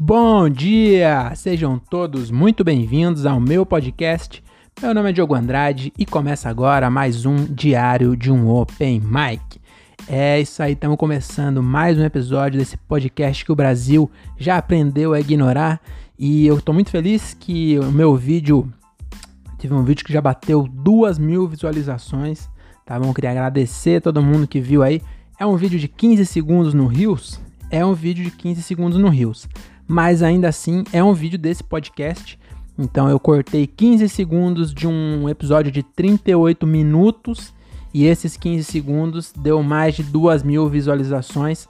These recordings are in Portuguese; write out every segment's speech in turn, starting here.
Bom dia! Sejam todos muito bem-vindos ao meu podcast. Meu nome é Diogo Andrade e começa agora mais um diário de um Open Mic. É isso aí, estamos começando mais um episódio desse podcast que o Brasil já aprendeu a ignorar e eu estou muito feliz que o meu vídeo Tive um vídeo que já bateu duas mil visualizações, tá bom? Queria agradecer a todo mundo que viu aí. É um vídeo de 15 segundos no Rios? É um vídeo de 15 segundos no Rios. Mas ainda assim, é um vídeo desse podcast. Então eu cortei 15 segundos de um episódio de 38 minutos. E esses 15 segundos deu mais de duas mil visualizações.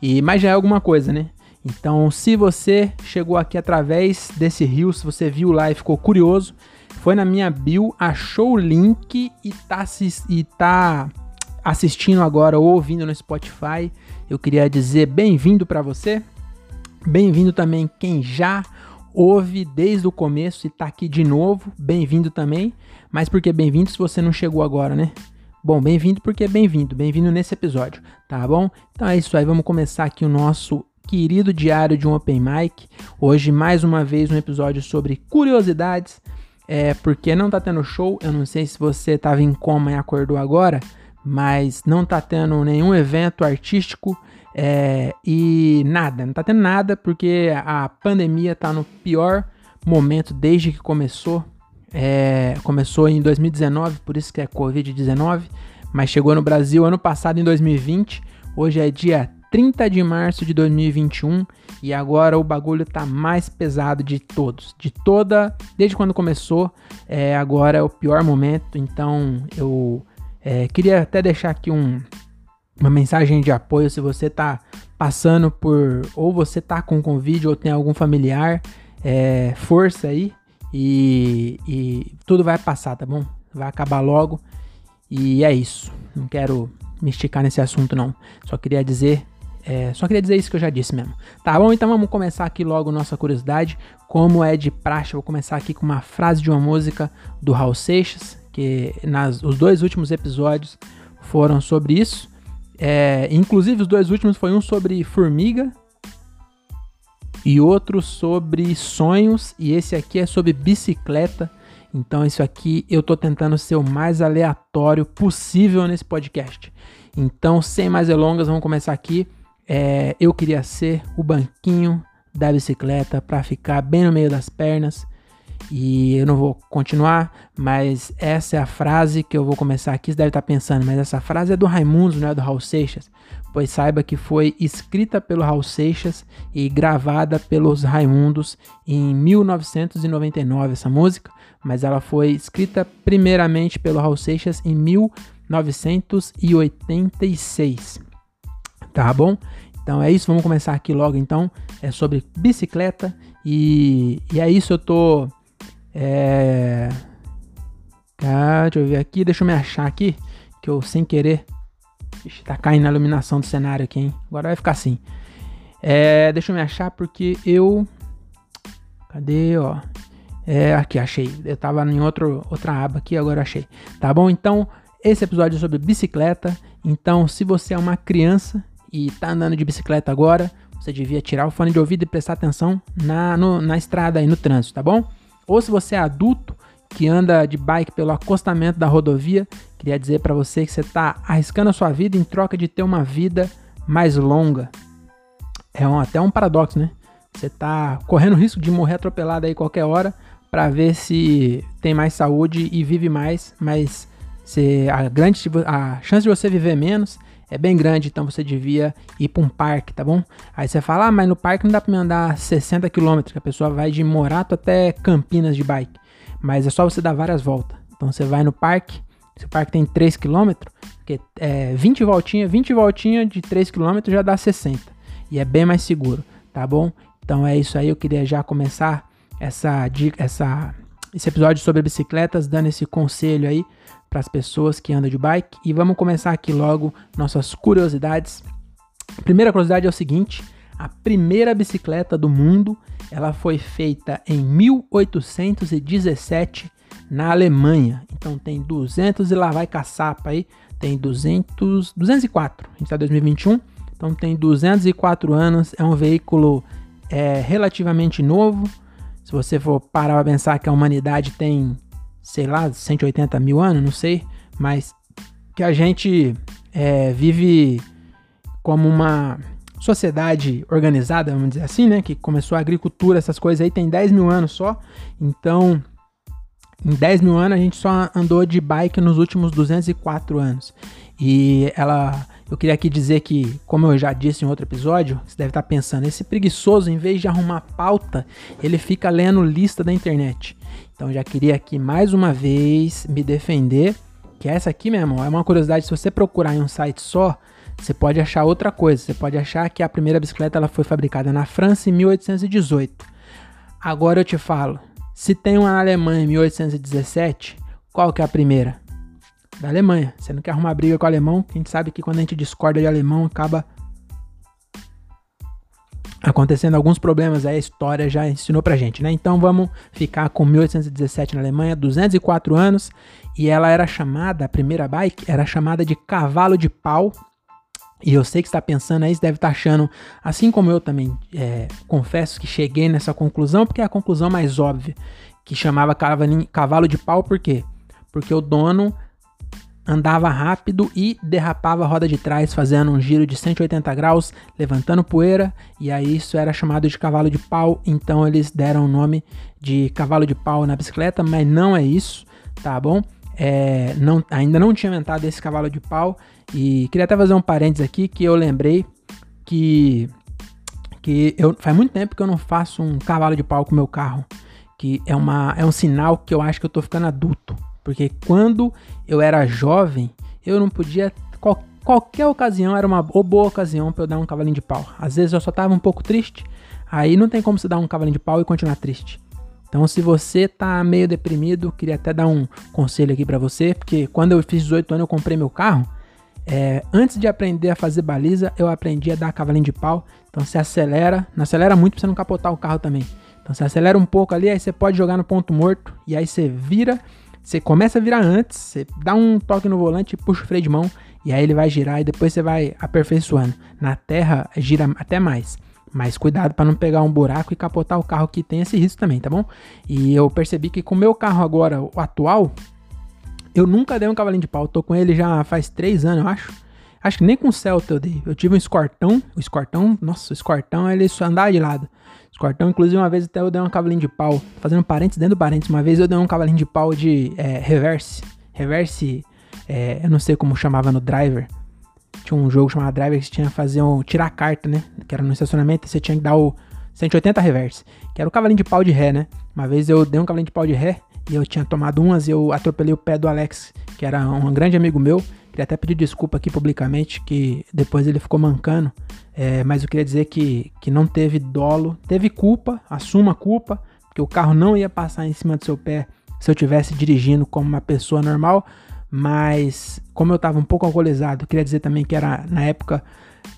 E mas já é alguma coisa, né? Então, se você chegou aqui através desse rio, se você viu lá e ficou curioso, foi na minha bio, achou o link e tá, e tá assistindo agora ou ouvindo no Spotify, eu queria dizer bem-vindo para você. Bem-vindo também quem já ouve desde o começo e tá aqui de novo, bem-vindo também. Mas por que bem-vindo se você não chegou agora, né? Bom, bem-vindo porque é bem-vindo, bem-vindo nesse episódio, tá bom? Então é isso aí, vamos começar aqui o nosso querido diário de um Open Mic. Hoje, mais uma vez, um episódio sobre curiosidades é porque não tá tendo show. Eu não sei se você tava em coma e acordou agora, mas não tá tendo nenhum evento artístico é, e nada, não tá tendo nada porque a pandemia tá no pior momento desde que começou. É, começou em 2019, por isso que é Covid-19, mas chegou no Brasil ano passado em 2020. Hoje é dia 30 de março de 2021 e agora o bagulho tá mais pesado de todos, de toda, desde quando começou, é, agora é o pior momento, então eu é, queria até deixar aqui um, uma mensagem de apoio se você tá passando por, ou você tá com Covid ou tem algum familiar, é, força aí e, e tudo vai passar, tá bom? Vai acabar logo e é isso, não quero me esticar nesse assunto não, só queria dizer é, só queria dizer isso que eu já disse mesmo. Tá bom? Então vamos começar aqui logo nossa curiosidade. Como é de praxe, vou começar aqui com uma frase de uma música do Raul Seixas, que nas, os dois últimos episódios foram sobre isso. É, inclusive, os dois últimos foi um sobre formiga e outro sobre sonhos, e esse aqui é sobre bicicleta. Então, isso aqui eu tô tentando ser o mais aleatório possível nesse podcast. Então, sem mais delongas, vamos começar aqui é, eu queria ser o banquinho da bicicleta para ficar bem no meio das pernas. E eu não vou continuar, mas essa é a frase que eu vou começar aqui. Você deve estar pensando, mas essa frase é do Raimundo, não é do Raul Seixas? Pois saiba que foi escrita pelo Raul Seixas e gravada pelos Raimundos em 1999, essa música, mas ela foi escrita primeiramente pelo Raul Seixas em 1986 tá bom? Então é isso, vamos começar aqui logo então. É sobre bicicleta e, e é isso, eu tô. É... Tá, deixa eu ver aqui, deixa eu me achar aqui, que eu sem querer. Ixi, tá caindo a iluminação do cenário aqui, hein? Agora vai ficar assim. É, deixa eu me achar porque eu. Cadê, ó? É, aqui, achei. Eu tava em outro, outra aba aqui, agora achei. Tá bom? Então, esse episódio é sobre bicicleta. Então, se você é uma criança e tá andando de bicicleta agora, você devia tirar o fone de ouvido e prestar atenção na, no, na estrada aí, no trânsito, tá bom? Ou se você é adulto que anda de bike pelo acostamento da rodovia, queria dizer para você que você tá arriscando a sua vida em troca de ter uma vida mais longa. É um, até um paradoxo, né? Você tá correndo risco de morrer atropelado aí qualquer hora para ver se tem mais saúde e vive mais, mas você, a grande a chance de você viver menos é bem grande, então você devia ir para um parque, tá bom? Aí você fala, ah, mas no parque não dá para me andar 60 km, que a pessoa vai de Morato até Campinas de bike. Mas é só você dar várias voltas. Então você vai no parque, se o parque tem 3 km, porque é 20 voltinhas, 20 voltinhas de 3 km já dá 60. E é bem mais seguro, tá bom? Então é isso aí, eu queria já começar essa dica, essa esse episódio sobre bicicletas, dando esse conselho aí para as pessoas que andam de bike. E vamos começar aqui logo nossas curiosidades. A primeira curiosidade é o seguinte: a primeira bicicleta do mundo ela foi feita em 1817 na Alemanha. Então tem 200 e lá vai caçapa aí, tem 200, 204. A gente está em 2021, então tem 204 anos, é um veículo é relativamente novo. Se você for parar para pensar que a humanidade tem, sei lá, 180 mil anos, não sei, mas que a gente é, vive como uma sociedade organizada, vamos dizer assim, né? Que começou a agricultura, essas coisas aí, tem 10 mil anos só. Então, em 10 mil anos, a gente só andou de bike nos últimos 204 anos. E ela. Eu queria aqui dizer que, como eu já disse em outro episódio, você deve estar pensando, esse preguiçoso, em vez de arrumar pauta, ele fica lendo lista da internet. Então já queria aqui mais uma vez me defender, que essa aqui, meu é uma curiosidade, se você procurar em um site só, você pode achar outra coisa. Você pode achar que a primeira bicicleta ela foi fabricada na França em 1818. Agora eu te falo, se tem uma na Alemanha em 1817, qual que é a primeira? Da Alemanha. Você não quer arrumar briga com o alemão? A gente sabe que quando a gente discorda de alemão acaba acontecendo alguns problemas a história já ensinou pra gente, né? Então vamos ficar com 1817 na Alemanha, 204 anos, e ela era chamada, a primeira bike, era chamada de cavalo de pau, e eu sei que está pensando aí, você deve estar tá achando, assim como eu também é, confesso que cheguei nessa conclusão, porque é a conclusão mais óbvia, que chamava cavalo de pau, por quê? Porque o dono andava rápido e derrapava a roda de trás, fazendo um giro de 180 graus, levantando poeira, e aí isso era chamado de cavalo de pau, então eles deram o nome de cavalo de pau na bicicleta, mas não é isso, tá bom? É, não, ainda não tinha inventado esse cavalo de pau, e queria até fazer um parênteses aqui que eu lembrei que que eu faz muito tempo que eu não faço um cavalo de pau com meu carro, que é uma é um sinal que eu acho que eu tô ficando adulto, porque quando eu era jovem, eu não podia qual, qualquer ocasião era uma boa ocasião para eu dar um cavalinho de pau. Às vezes eu só tava um pouco triste, aí não tem como você dar um cavalinho de pau e continuar triste. Então, se você tá meio deprimido, queria até dar um conselho aqui para você, porque quando eu fiz 18 anos eu comprei meu carro, é, antes de aprender a fazer baliza, eu aprendi a dar cavalinho de pau. Então você acelera, não acelera muito pra você não capotar o carro também. Então você acelera um pouco ali, aí você pode jogar no ponto morto e aí você vira, você começa a virar antes, você dá um toque no volante puxa o freio de mão e aí ele vai girar e depois você vai aperfeiçoando. Na terra gira até mais. Mas cuidado para não pegar um buraco e capotar o carro que tem esse risco também, tá bom? E eu percebi que com o meu carro agora, o atual, eu nunca dei um cavalinho de pau. Tô com ele já faz três anos, eu acho. Acho que nem com o Celta eu dei. Eu tive um escortão. O escortão, nossa, o escortão ele só andava de lado. Escortão, inclusive, uma vez até eu dei um cavalinho de pau. Fazendo parênteses dentro do parênteses. Uma vez eu dei um cavalinho de pau de é, reverse. Reverse, é, eu não sei como chamava no driver. Tinha um jogo chamado Driver que você tinha que fazer um, tirar a carta, né? Que era no estacionamento e você tinha que dar o 180 reverse. Que era o cavalinho de pau de ré, né? Uma vez eu dei um cavalinho de pau de ré e eu tinha tomado umas e eu atropelei o pé do Alex, que era um grande amigo meu. Queria até pedir desculpa aqui publicamente, que depois ele ficou mancando. É, mas eu queria dizer que, que não teve dolo, teve culpa, assuma a culpa, que o carro não ia passar em cima do seu pé se eu tivesse dirigindo como uma pessoa normal. Mas como eu estava um pouco alcoolizado, queria dizer também que era na época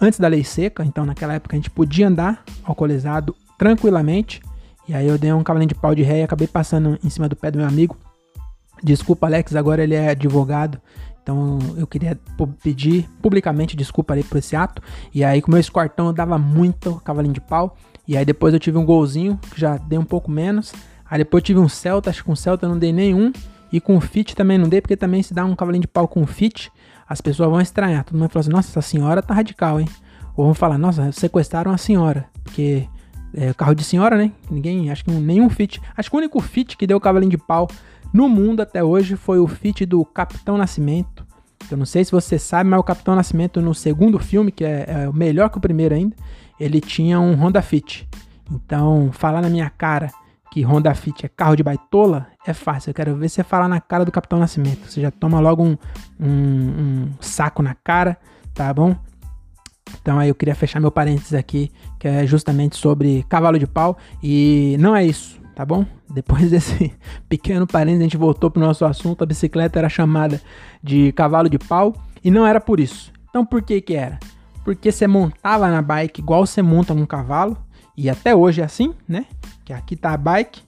antes da lei seca, então naquela época a gente podia andar alcoolizado tranquilamente. E aí eu dei um cavalinho de pau de ré e acabei passando em cima do pé do meu amigo. Desculpa, Alex, agora ele é advogado. Então eu queria pedir publicamente desculpa ali por esse ato. E aí com o meu escortão eu dava muito cavalinho de pau. E aí depois eu tive um golzinho, que já dei um pouco menos. Aí depois eu tive um Celta, acho que com o Celta eu não dei nenhum. E com o Fit também não dei, porque também se dá um cavalinho de pau com o Fit, as pessoas vão estranhar. Todo mundo vai falar assim, nossa, essa senhora tá radical, hein? Ou vão falar, nossa, sequestraram a senhora. Porque é, carro de senhora, né? Ninguém, acho que nenhum Fit. Acho que o único Fit que deu cavalinho de pau no mundo até hoje foi o Fit do Capitão Nascimento. Eu não sei se você sabe, mas o Capitão Nascimento no segundo filme, que é, é melhor que o primeiro ainda, ele tinha um Honda Fit. Então, falar na minha cara que Honda Fit é carro de baitola é fácil. Eu quero ver você falar na cara do Capitão Nascimento. Você já toma logo um, um, um saco na cara, tá bom? Então aí eu queria fechar meu parênteses aqui, que é justamente sobre cavalo de pau. E não é isso, tá bom? Depois desse pequeno parênteses, a gente voltou pro nosso assunto. A bicicleta era chamada de cavalo de pau e não era por isso. Então por que que era? Porque você montava na bike igual você monta num cavalo. E até hoje é assim, né? Que aqui tá a bike,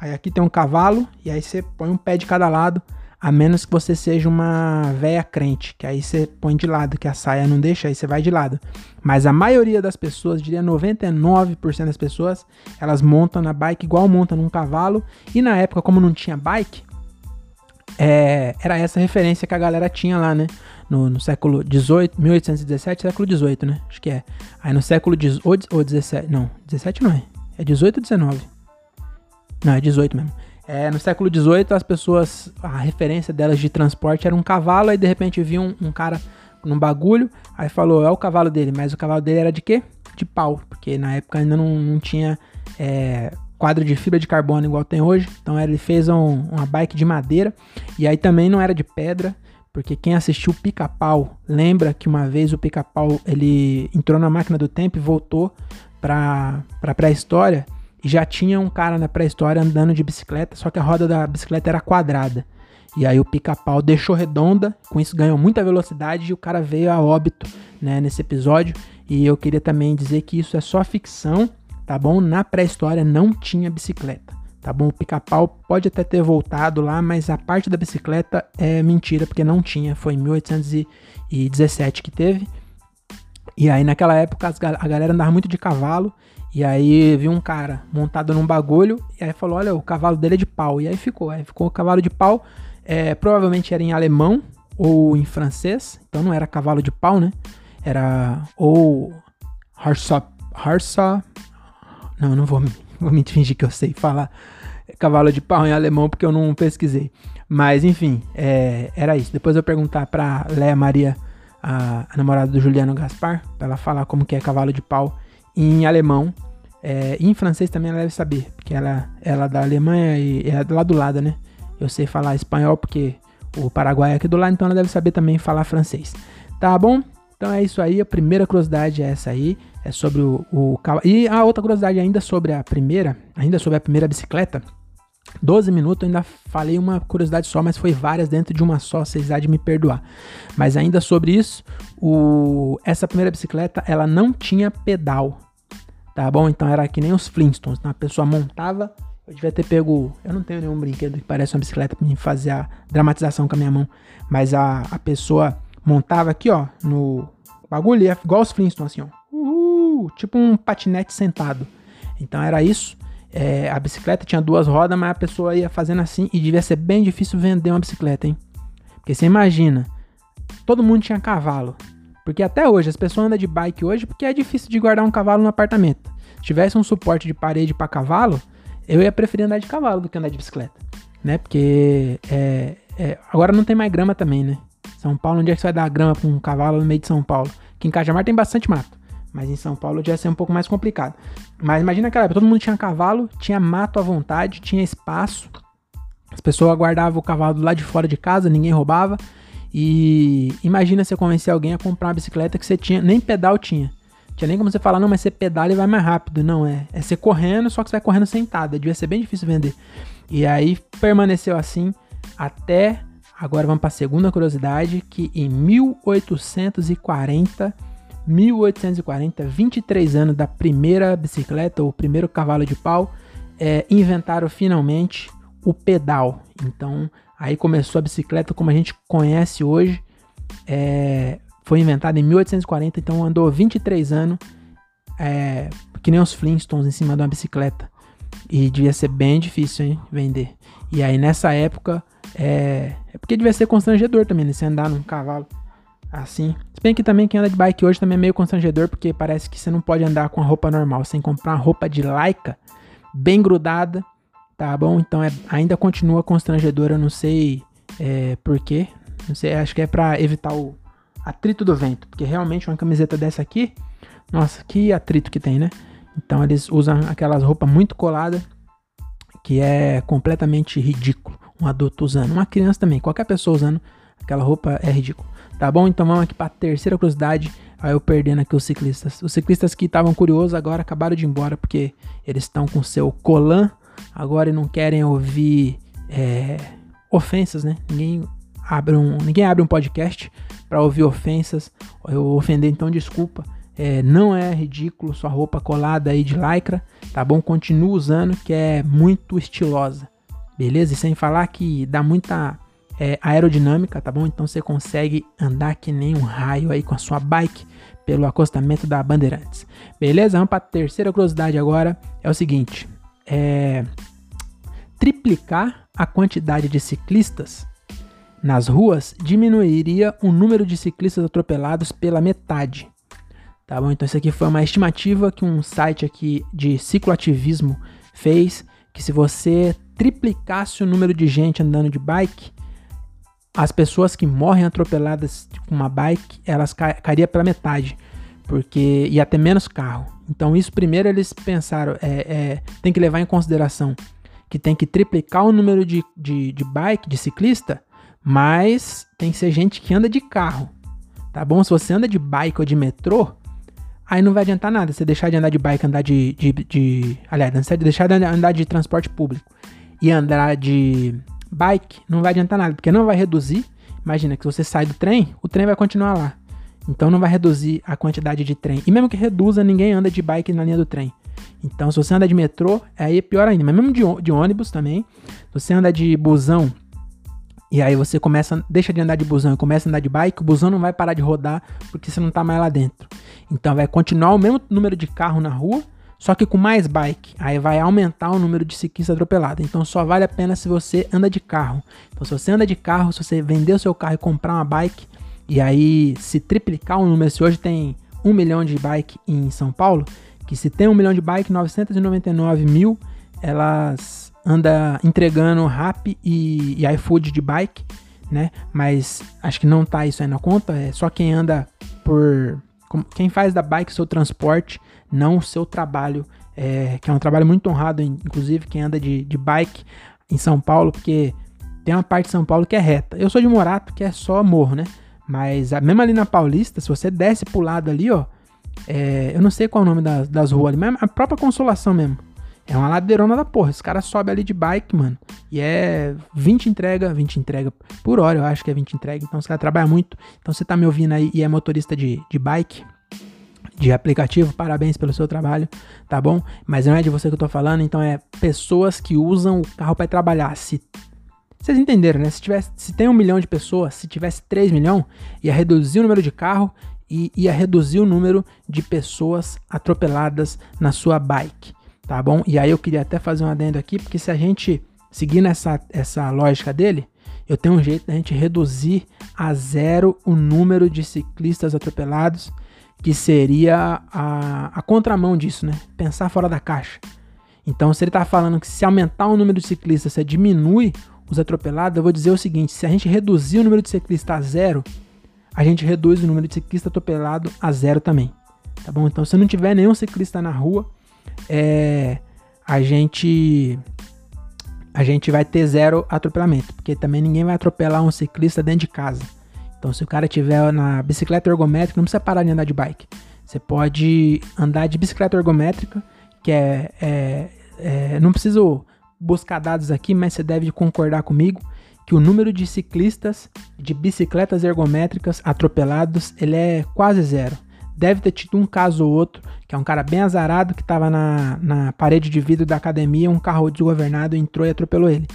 aí aqui tem um cavalo, e aí você põe um pé de cada lado. A menos que você seja uma véia crente, que aí você põe de lado, que a saia não deixa, aí você vai de lado. Mas a maioria das pessoas, diria 99% das pessoas, elas montam na bike igual montam num cavalo. E na época, como não tinha bike, é, era essa referência que a galera tinha lá, né? No, no século 18, 1817, século 18, né? Acho que é. Aí no século 18 ou 17, não, 17 não é. É 18 ou 19? Não, é 18 mesmo. É, no século XVIII, as pessoas, a referência delas de transporte era um cavalo, aí de repente viu um, um, cara num bagulho, aí falou, é o cavalo dele, mas o cavalo dele era de quê? De pau, porque na época ainda não, não tinha é, quadro de fibra de carbono igual tem hoje, então ele fez um, uma bike de madeira, e aí também não era de pedra, porque quem assistiu Pica-Pau lembra que uma vez o Pica-Pau ele entrou na máquina do tempo e voltou para a pré-história, e já tinha um cara na pré-história andando de bicicleta, só que a roda da bicicleta era quadrada. E aí o pica-pau deixou redonda, com isso ganhou muita velocidade e o cara veio a óbito, né, nesse episódio. E eu queria também dizer que isso é só ficção, tá bom? Na pré-história não tinha bicicleta, tá bom? O pica-pau pode até ter voltado lá, mas a parte da bicicleta é mentira, porque não tinha, foi em 1817 que teve. E aí naquela época a galera andava muito de cavalo e aí viu um cara montado num bagulho e aí falou: Olha, o cavalo dele é de pau. E aí ficou. Aí ficou o cavalo de pau. É, provavelmente era em alemão ou em francês. Então não era cavalo de pau, né? Era ou Harsa. Harsa. Não, não vou, vou me fingir que eu sei falar cavalo de pau em alemão porque eu não pesquisei. Mas enfim, é, era isso. Depois eu perguntar pra Léa Maria, a, a namorada do Juliano Gaspar, pra ela falar como que é cavalo de pau em alemão é, em francês também ela deve saber, porque ela, ela é da Alemanha e é lá do lado, né? Eu sei falar espanhol porque o Paraguai é aqui do lado, então ela deve saber também falar francês. Tá bom? Então é isso aí, a primeira curiosidade é essa aí, é sobre o, o E a outra curiosidade ainda sobre a primeira, ainda sobre a primeira bicicleta, 12 minutos, eu ainda falei uma curiosidade só, mas foi várias dentro de uma só, vocês há de me perdoar. Mas ainda sobre isso, o, essa primeira bicicleta, ela não tinha pedal, Tá bom? Então era que nem os Flintstones. Então a pessoa montava. Eu devia ter pego. Eu não tenho nenhum brinquedo que parece uma bicicleta pra me fazer a dramatização com a minha mão. Mas a, a pessoa montava aqui, ó, no bagulho, igual os Flintstones, assim, ó. Uhul, tipo um patinete sentado. Então era isso. É, a bicicleta tinha duas rodas, mas a pessoa ia fazendo assim e devia ser bem difícil vender uma bicicleta, hein? Porque você imagina, todo mundo tinha cavalo. Porque até hoje, as pessoas andam de bike hoje porque é difícil de guardar um cavalo no apartamento. Se tivesse um suporte de parede para cavalo, eu ia preferir andar de cavalo do que andar de bicicleta. Né? Porque é, é, agora não tem mais grama também, né? São Paulo, onde é que você vai dar grama para um cavalo no meio de São Paulo? Aqui em Cajamar tem bastante mato. Mas em São Paulo já ia ser um pouco mais complicado. Mas imagina aquela época, todo mundo tinha cavalo, tinha mato à vontade, tinha espaço. As pessoas guardavam o cavalo lá de fora de casa, ninguém roubava. E imagina você convencer alguém a comprar uma bicicleta que você tinha, nem pedal tinha. Tinha nem como você falar, não, mas você pedala e vai mais rápido. Não, é. É você correndo, só que você vai correndo sentada. Devia ser bem difícil vender. E aí permaneceu assim até. Agora vamos para a segunda curiosidade, que em 1840, 1840, 23 anos da primeira bicicleta, ou primeiro cavalo de pau, é, inventaram finalmente o pedal. Então, Aí começou a bicicleta como a gente conhece hoje. É, foi inventada em 1840, então andou 23 anos, é, que nem os Flintstones em cima de uma bicicleta. E devia ser bem difícil, hein, vender. E aí nessa época, é, é porque devia ser constrangedor também, né, você andar num cavalo assim. Se bem que também quem anda de bike hoje também é meio constrangedor, porque parece que você não pode andar com a roupa normal, sem comprar uma roupa de lycra, bem grudada, Tá bom? Então é, ainda continua constrangedor, eu não sei é, por quê. Não sei, acho que é para evitar o atrito do vento. Porque realmente uma camiseta dessa aqui, nossa, que atrito que tem, né? Então eles usam aquelas roupas muito coladas, que é completamente ridículo. Um adulto usando, uma criança também, qualquer pessoa usando aquela roupa é ridículo. Tá bom? Então vamos aqui para a terceira curiosidade. Aí eu perdendo aqui os ciclistas. Os ciclistas que estavam curiosos agora acabaram de ir embora porque eles estão com seu colan agora não querem ouvir é, ofensas, né? Ninguém abre um, ninguém abre um podcast para ouvir ofensas. Eu ofender, então desculpa. É, não é ridículo sua roupa colada aí de lycra, tá bom? Continua usando, que é muito estilosa, beleza? E sem falar que dá muita é, aerodinâmica, tá bom? Então você consegue andar que nem um raio aí com a sua bike pelo acostamento da Bandeirantes. Beleza? Vamos para a terceira curiosidade agora. É o seguinte: é, triplicar a quantidade de ciclistas nas ruas diminuiria o número de ciclistas atropelados pela metade. Tá bom? Então isso aqui foi uma estimativa que um site aqui de cicloativismo fez, que se você triplicasse o número de gente andando de bike, as pessoas que morrem atropeladas com uma bike, elas ca cairia pela metade, porque ia ter menos carro. Então isso primeiro eles pensaram, é, é, tem que levar em consideração que tem que triplicar o número de, de, de bike, de ciclista, mas tem que ser gente que anda de carro, tá bom? Se você anda de bike ou de metrô, aí não vai adiantar nada você deixar de andar de bike, andar de. de, de aliás, deixar de andar de transporte público e andar de bike, não vai adiantar nada, porque não vai reduzir. Imagina que se você sai do trem, o trem vai continuar lá. Então não vai reduzir a quantidade de trem. E mesmo que reduza, ninguém anda de bike na linha do trem. Então, se você anda de metrô, aí é pior ainda. Mas mesmo de, ônibus também, se você anda de busão e aí você começa, deixa de andar de busão e começa a andar de bike, o busão não vai parar de rodar porque você não tá mais lá dentro. Então vai continuar o mesmo número de carro na rua, só que com mais bike. Aí vai aumentar o número de ciclistas atropelados. Então só vale a pena se você anda de carro. Então se você anda de carro, se você vender o seu carro e comprar uma bike, e aí se triplicar o número, se hoje tem um milhão de bike em São Paulo, que se tem um milhão de bike, 999 mil, elas anda entregando rap e, e iFood de bike, né? Mas acho que não tá isso aí na conta, é só quem anda por... Quem faz da bike seu transporte, não o seu trabalho, é, que é um trabalho muito honrado, inclusive quem anda de, de bike em São Paulo, porque tem uma parte de São Paulo que é reta. Eu sou de Morato, que é só morro, né? Mas mesmo ali na Paulista, se você desce pro lado ali, ó, é, eu não sei qual é o nome das, das ruas ali, mas a própria Consolação mesmo. É uma ladeirona da porra. Os caras sobem ali de bike, mano. E é 20 entrega, 20 entrega por hora, eu acho que é 20 entrega. Então os caras trabalham muito. Então você tá me ouvindo aí e é motorista de, de bike, de aplicativo, parabéns pelo seu trabalho, tá bom? Mas não é de você que eu tô falando, então é pessoas que usam o carro para trabalhar. Se vocês entenderam, né? Se, tivesse, se tem um milhão de pessoas, se tivesse 3 milhões, ia reduzir o número de carro e ia reduzir o número de pessoas atropeladas na sua bike, tá bom? E aí eu queria até fazer um adendo aqui, porque se a gente seguir nessa essa lógica dele, eu tenho um jeito da gente reduzir a zero o número de ciclistas atropelados, que seria a, a contramão disso, né? Pensar fora da caixa. Então, se ele está falando que se aumentar o número de ciclistas, você diminui os atropelados, eu vou dizer o seguinte: se a gente reduzir o número de ciclistas a zero, a gente reduz o número de ciclistas atropelados a zero também. Tá bom? Então, se não tiver nenhum ciclista na rua, é, a gente a gente vai ter zero atropelamento, porque também ninguém vai atropelar um ciclista dentro de casa. Então, se o cara tiver na bicicleta ergométrica, não precisa parar de andar de bike. Você pode andar de bicicleta ergométrica, que é, é, é não preciso buscar dados aqui, mas você deve concordar comigo que o número de ciclistas de bicicletas ergométricas atropelados ele é quase zero. Deve ter tido um caso ou outro, que é um cara bem azarado que estava na, na parede de vidro da academia, um carro desgovernado entrou e atropelou ele.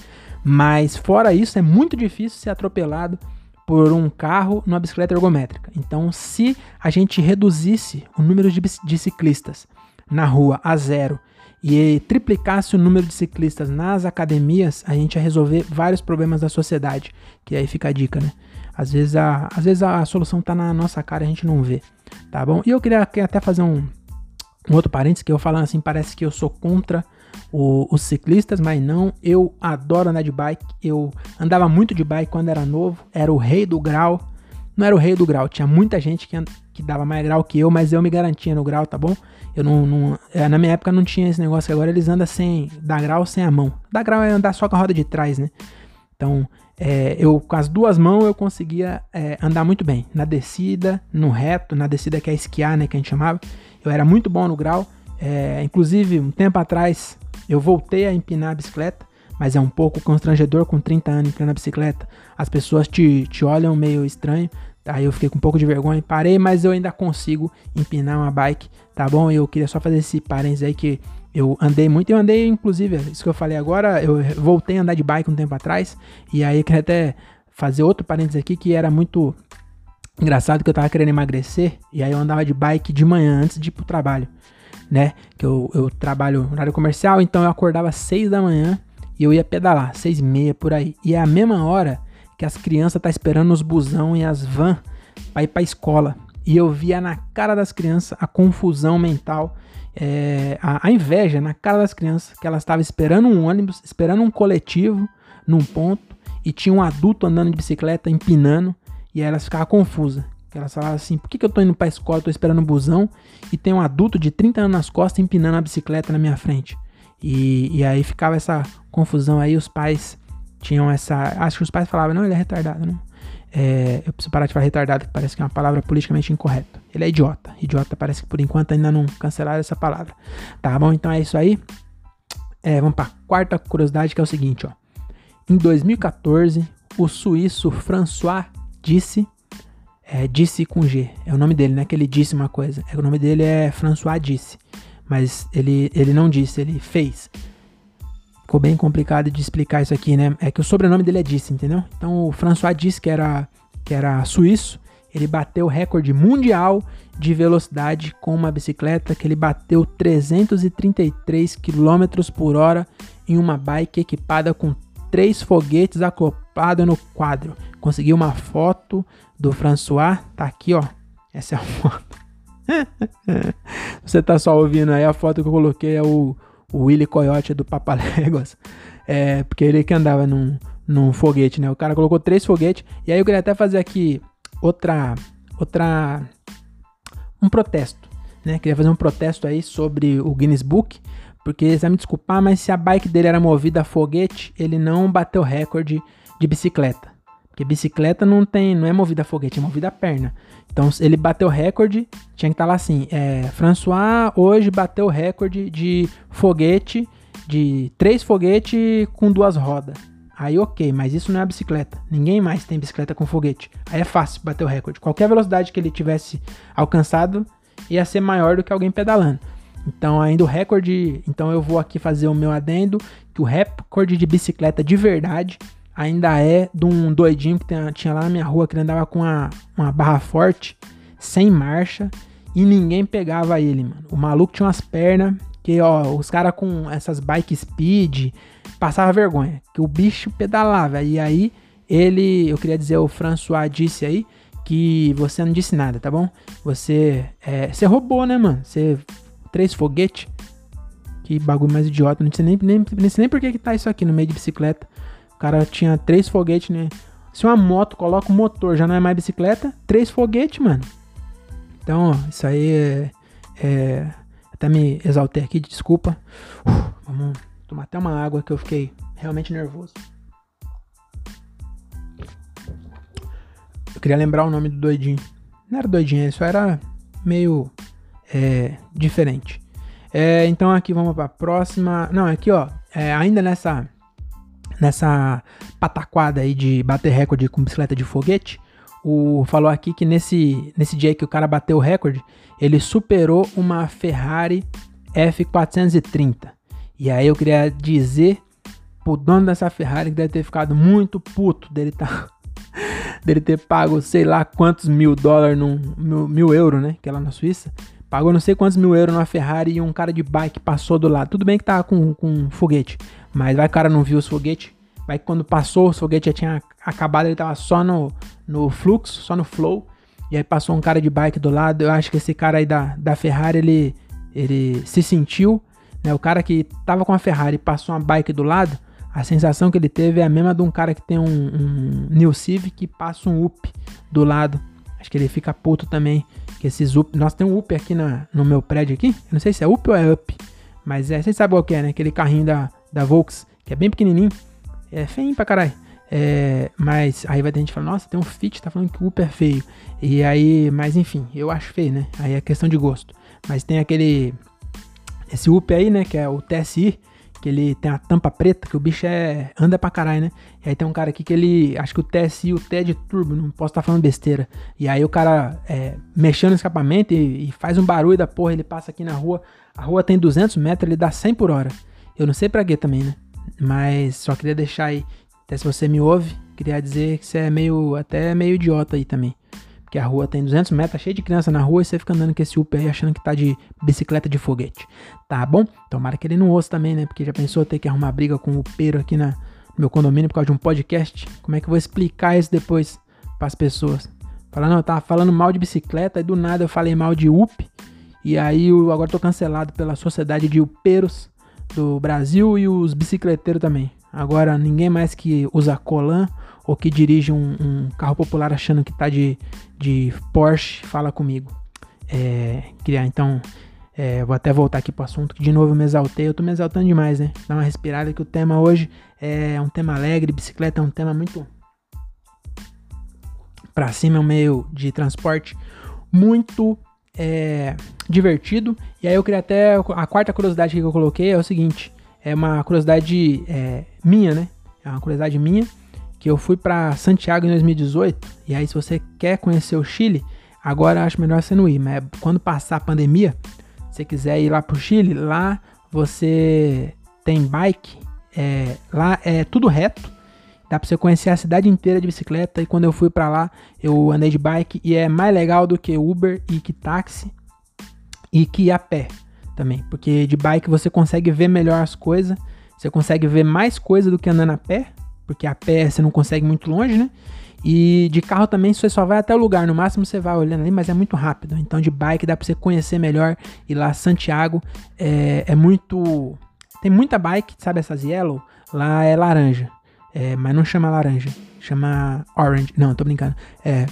Mas fora isso, é muito difícil ser atropelado por um carro numa bicicleta ergométrica. Então, se a gente reduzisse o número de, de ciclistas na rua a zero e triplicasse o número de ciclistas nas academias, a gente ia resolver vários problemas da sociedade. Que aí fica a dica, né? Às vezes a, às vezes a solução tá na nossa cara e a gente não vê, tá bom? E eu queria até fazer um, um outro parênteses, que eu falando assim, parece que eu sou contra o, os ciclistas, mas não, eu adoro andar de bike, eu andava muito de bike quando era novo, era o rei do grau, não era o rei do grau, tinha muita gente que, que dava mais grau que eu, mas eu me garantia no grau, tá bom? Eu não, não é, na minha época não tinha esse negócio agora eles andam sem dar grau sem a mão. Dar grau é andar só com a roda de trás, né? Então, é, eu com as duas mãos eu conseguia é, andar muito bem. Na descida, no reto, na descida que é esquiar, né, que a gente chamava. Eu era muito bom no grau. É, inclusive, um tempo atrás, eu voltei a empinar a bicicleta, mas é um pouco constrangedor com 30 anos empinando a bicicleta. As pessoas te, te olham meio estranho. Aí eu fiquei com um pouco de vergonha, parei, mas eu ainda consigo empinar uma bike, tá bom? Eu queria só fazer esse parênteses aí que eu andei muito, eu andei inclusive, isso que eu falei agora, eu voltei a andar de bike um tempo atrás, e aí eu queria até fazer outro parênteses aqui que era muito engraçado que eu tava querendo emagrecer e aí eu andava de bike de manhã antes de ir pro trabalho, né? Que eu, eu trabalho no horário comercial, então eu acordava às 6 da manhã e eu ia pedalar, seis e meia por aí. E é a mesma hora que as crianças tá esperando os busão e as van para ir para escola. E eu via na cara das crianças a confusão mental, é, a, a, inveja na cara das crianças, que elas estavam esperando um ônibus, esperando um coletivo num ponto, e tinha um adulto andando de bicicleta, empinando, e aí elas ficavam confusas. Elas falavam assim: por que, que eu tô indo pra escola, tô esperando um busão, e tem um adulto de 30 anos nas costas empinando a bicicleta na minha frente? E, e aí ficava essa confusão aí, os pais tinham essa. Acho que os pais falavam, não, ele é retardado, não. É, eu preciso parar de falar retardado, que parece que é uma palavra politicamente incorreta. Ele é idiota. Idiota parece que por enquanto ainda não cancelaram essa palavra. Tá bom? Então é isso aí. É, vamos para quarta curiosidade, que é o seguinte, ó. Em 2014, o suíço François disse, é, disse com G, é o nome dele, não é que ele disse uma coisa, é, o nome dele é François disse, mas ele, ele não disse, ele fez. Ficou bem complicado de explicar isso aqui, né? É que o sobrenome dele é Disse, entendeu? Então o François Disse, que era, que era suíço, ele bateu o recorde mundial de velocidade com uma bicicleta que ele bateu 333 km por hora em uma bike equipada com três foguetes acoplados no quadro. Consegui uma foto do François, tá aqui, ó. Essa é a foto. Você tá só ouvindo aí a foto que eu coloquei é o o Willy Coyote do Papaléguas. É, porque ele que andava num, num foguete, né? O cara colocou três foguetes. E aí eu queria até fazer aqui outra. Outra. Um protesto. Né? Queria fazer um protesto aí sobre o Guinness Book. Porque você vai me desculpar, mas se a bike dele era movida a foguete, ele não bateu recorde de bicicleta. Porque bicicleta não tem, não é movida a foguete, é movida a perna. Então ele bateu recorde, tinha que estar tá lá assim, é, François hoje bateu recorde de foguete, de três foguetes com duas rodas. Aí ok, mas isso não é bicicleta. Ninguém mais tem bicicleta com foguete. Aí é fácil bater o recorde. Qualquer velocidade que ele tivesse alcançado ia ser maior do que alguém pedalando. Então ainda o recorde, então eu vou aqui fazer o meu adendo que o recorde de bicicleta de verdade ainda é de um doidinho que tinha lá na minha rua que ele andava com uma, uma barra forte, sem marcha, e ninguém pegava ele, mano. O maluco tinha umas pernas que, ó, os caras com essas bike speed passava vergonha, que o bicho pedalava. E aí ele, eu queria dizer, o François disse aí que você não disse nada, tá bom? Você, é, você roubou, né, mano? Você três foguete. Que bagulho mais idiota, não sei nem, nem, nem sei nem por que, que tá isso aqui no meio de bicicleta cara tinha três foguetes, né? Se uma moto coloca o motor, já não é mais bicicleta, três foguetes, mano. Então, ó, isso aí é, é, Até me exaltei aqui, desculpa. Uf, vamos tomar até uma água que eu fiquei realmente nervoso. Eu queria lembrar o nome do doidinho. Não era doidinho, só era meio é, diferente. É, então aqui vamos para a próxima. Não, aqui ó, é, ainda nessa nessa pataquada aí de bater recorde com bicicleta de foguete, o falou aqui que nesse, nesse dia que o cara bateu o recorde, ele superou uma Ferrari F430. E aí eu queria dizer pro dono dessa Ferrari que deve ter ficado muito puto dele tá dele ter pago sei lá quantos mil dólares num mil, mil euros, né, que é lá na Suíça. Pagou não sei quantos mil euros numa Ferrari e um cara de bike passou do lado. Tudo bem que tava com, com foguete, mas vai que o cara não viu os foguetes. Vai que quando passou, o foguete já tinha acabado, ele tava só no, no fluxo, só no flow. E aí passou um cara de bike do lado. Eu acho que esse cara aí da, da Ferrari, ele, ele se sentiu, né? O cara que tava com a Ferrari e passou uma bike do lado, a sensação que ele teve é a mesma de um cara que tem um, um New Civic e passa um UP do lado. Acho que ele fica puto também. Que esses UP. Nossa, tem um UP aqui na, no meu prédio aqui. Eu não sei se é UP ou é UP. Mas é, vocês sabem qual que é, né? Aquele carrinho da, da Volks, que é bem pequenininho. É feio pra caralho. É, mas aí vai ter gente falando, nossa, tem um Fit, tá falando que o UP é feio. E aí, mas enfim, eu acho feio, né? Aí é questão de gosto. Mas tem aquele. Esse UP aí, né? Que é o TSI que ele tem a tampa preta, que o bicho é anda pra caralho, né? E aí tem um cara aqui que ele, acho que o TSI, o T é turbo, não posso estar tá falando besteira. E aí o cara é, mexendo no escapamento e, e, faz um barulho da porra, ele passa aqui na rua, a rua tem 200 metros, ele dá 100 por hora. Eu não sei pra quê também, né? Mas só queria deixar aí, até se você me ouve, queria dizer que você é meio, até meio idiota aí também. Porque a rua tem 200 metros, tá cheio de criança na rua e você fica andando com esse Uber aí achando que tá de bicicleta de foguete. Tá bom? Tomara que ele não ouça também, né? Porque já pensou ter que arrumar briga com o Pero aqui na, no meu condomínio por causa de um podcast? Como é que eu vou explicar isso depois pras pessoas? Falar, não, eu tava falando mal de bicicleta e do nada eu falei mal de UP. E aí eu agora tô cancelado pela Sociedade de Uperos do Brasil e os bicicleteiros também. Agora ninguém mais que usa colan ou que dirige um, um carro popular achando que tá de, de Porsche, fala comigo. É, então. É, vou até voltar aqui pro assunto, que de novo eu me exaltei. Eu tô me exaltando demais, né? Dá uma respirada que o tema hoje é um tema alegre, bicicleta é um tema muito. Pra cima, é um meio de transporte muito é, divertido. E aí eu queria até. A quarta curiosidade que eu coloquei é o seguinte: é uma curiosidade é, minha, né? É uma curiosidade minha que eu fui para Santiago em 2018. E aí, se você quer conhecer o Chile, agora acho melhor você não ir. Mas quando passar a pandemia, se você quiser ir lá pro Chile, lá você tem bike. É, lá é tudo reto. Dá pra você conhecer a cidade inteira de bicicleta. E quando eu fui para lá, eu andei de bike. E é mais legal do que Uber e que táxi. E que a pé também. Porque de bike você consegue ver melhor as coisas. Você consegue ver mais coisa do que andando a pé porque a pé você não consegue muito longe, né? E de carro também você só vai até o lugar, no máximo você vai olhando ali, mas é muito rápido. Então de bike dá para você conhecer melhor. E lá Santiago é, é, muito. Tem muita bike, sabe essas yellow? Lá é laranja. É, mas não chama laranja, chama orange. Não, tô brincando. É,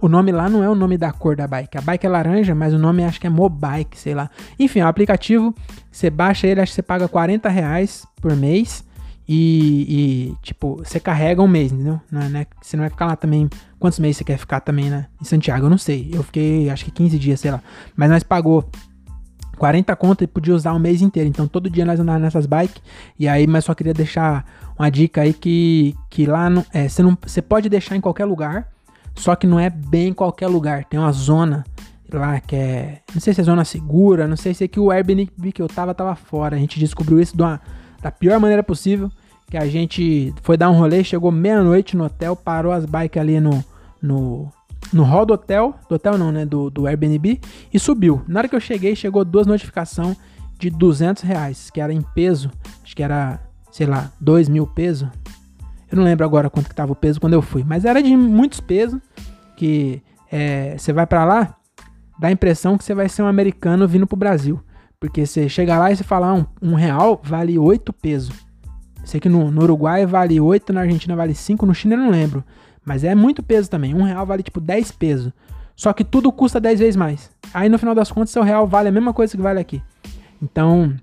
o nome lá não é o nome da cor da bike. A bike é laranja, mas o nome acho que é Mobike, sei lá. Enfim, é um aplicativo. Você baixa ele, acho que você paga 40 reais por mês. E, e, tipo, você carrega um mês, entendeu? Não é, né? Você não vai ficar lá também. Quantos meses você quer ficar também, né? Em Santiago? Eu não sei. Eu fiquei, acho que 15 dias, sei lá. Mas nós pagou 40 contas e podia usar um mês inteiro. Então todo dia nós andávamos nessas bikes. E aí, mas só queria deixar uma dica aí que, que lá não, é, você, não, você pode deixar em qualquer lugar. Só que não é bem em qualquer lugar. Tem uma zona lá que é. Não sei se é zona segura. Não sei se é que o Airbnb que eu tava tava fora. A gente descobriu isso de uma, da pior maneira possível que a gente foi dar um rolê, chegou meia-noite no hotel, parou as bikes ali no, no, no hall do hotel, do hotel não, né, do, do Airbnb, e subiu. Na hora que eu cheguei, chegou duas notificações de 200 reais, que era em peso, acho que era, sei lá, 2 mil pesos. Eu não lembro agora quanto que tava o peso quando eu fui, mas era de muitos pesos, que é, você vai para lá, dá a impressão que você vai ser um americano vindo pro Brasil. Porque você chega lá e você fala, ah, um, um real vale 8 pesos. Sei que no, no, Uruguai vale 8, na Argentina vale 5, no Chile eu não lembro. Mas é muito peso também. Um real vale tipo 10 pesos. Só que tudo custa 10 vezes mais. Aí no final das contas, seu real vale a mesma coisa que vale aqui. Então,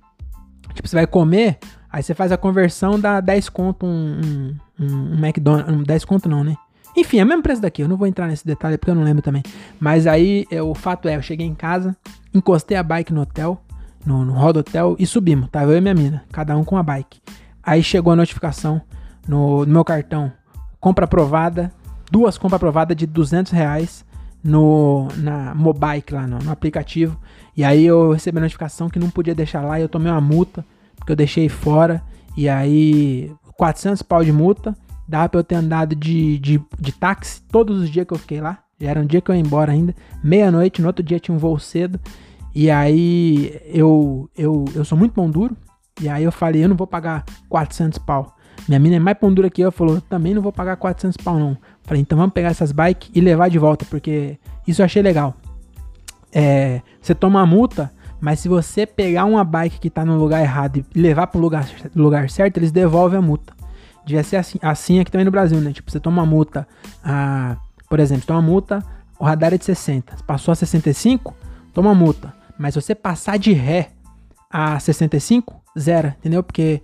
tipo, você vai comer, aí você faz a conversão, dá 10 conto um, um, um McDonald's. Um 10 conto não, né? Enfim, é o mesmo preço daqui. Eu não vou entrar nesse detalhe porque eu não lembro também. Mas aí é, o fato é, eu cheguei em casa, encostei a bike no hotel, no, no hall do hotel e subimos. Tava eu e minha mina, cada um com a bike. Aí chegou a notificação no, no meu cartão, compra aprovada, duas compras aprovadas de 200 reais no, na Mobike lá no, no, aplicativo. E aí eu recebi a notificação que não podia deixar lá e eu tomei uma multa, porque eu deixei fora. E aí 400 pau de multa, dava pra eu ter andado de, de, de táxi todos os dias que eu fiquei lá. Já era um dia que eu ia embora ainda, meia-noite, no outro dia tinha um voo cedo. E aí eu, eu, eu sou muito pão duro, e aí eu falei, eu não vou pagar 400 pau. Minha mina é mais pão dura que eu, falou, também não vou pagar 400 pau não. Falei, então vamos pegar essas bikes e levar de volta, porque isso eu achei legal. É, você toma uma multa, mas se você pegar uma bike que tá no lugar errado e levar pro lugar, lugar certo, eles devolvem a multa. Devia ser assim, assim aqui também no Brasil, né? Tipo, você toma uma multa, ah, por exemplo, toma uma multa, o radar é de 60, passou a 65, toma multa. Mas se você passar de ré a 65, zero, entendeu? Porque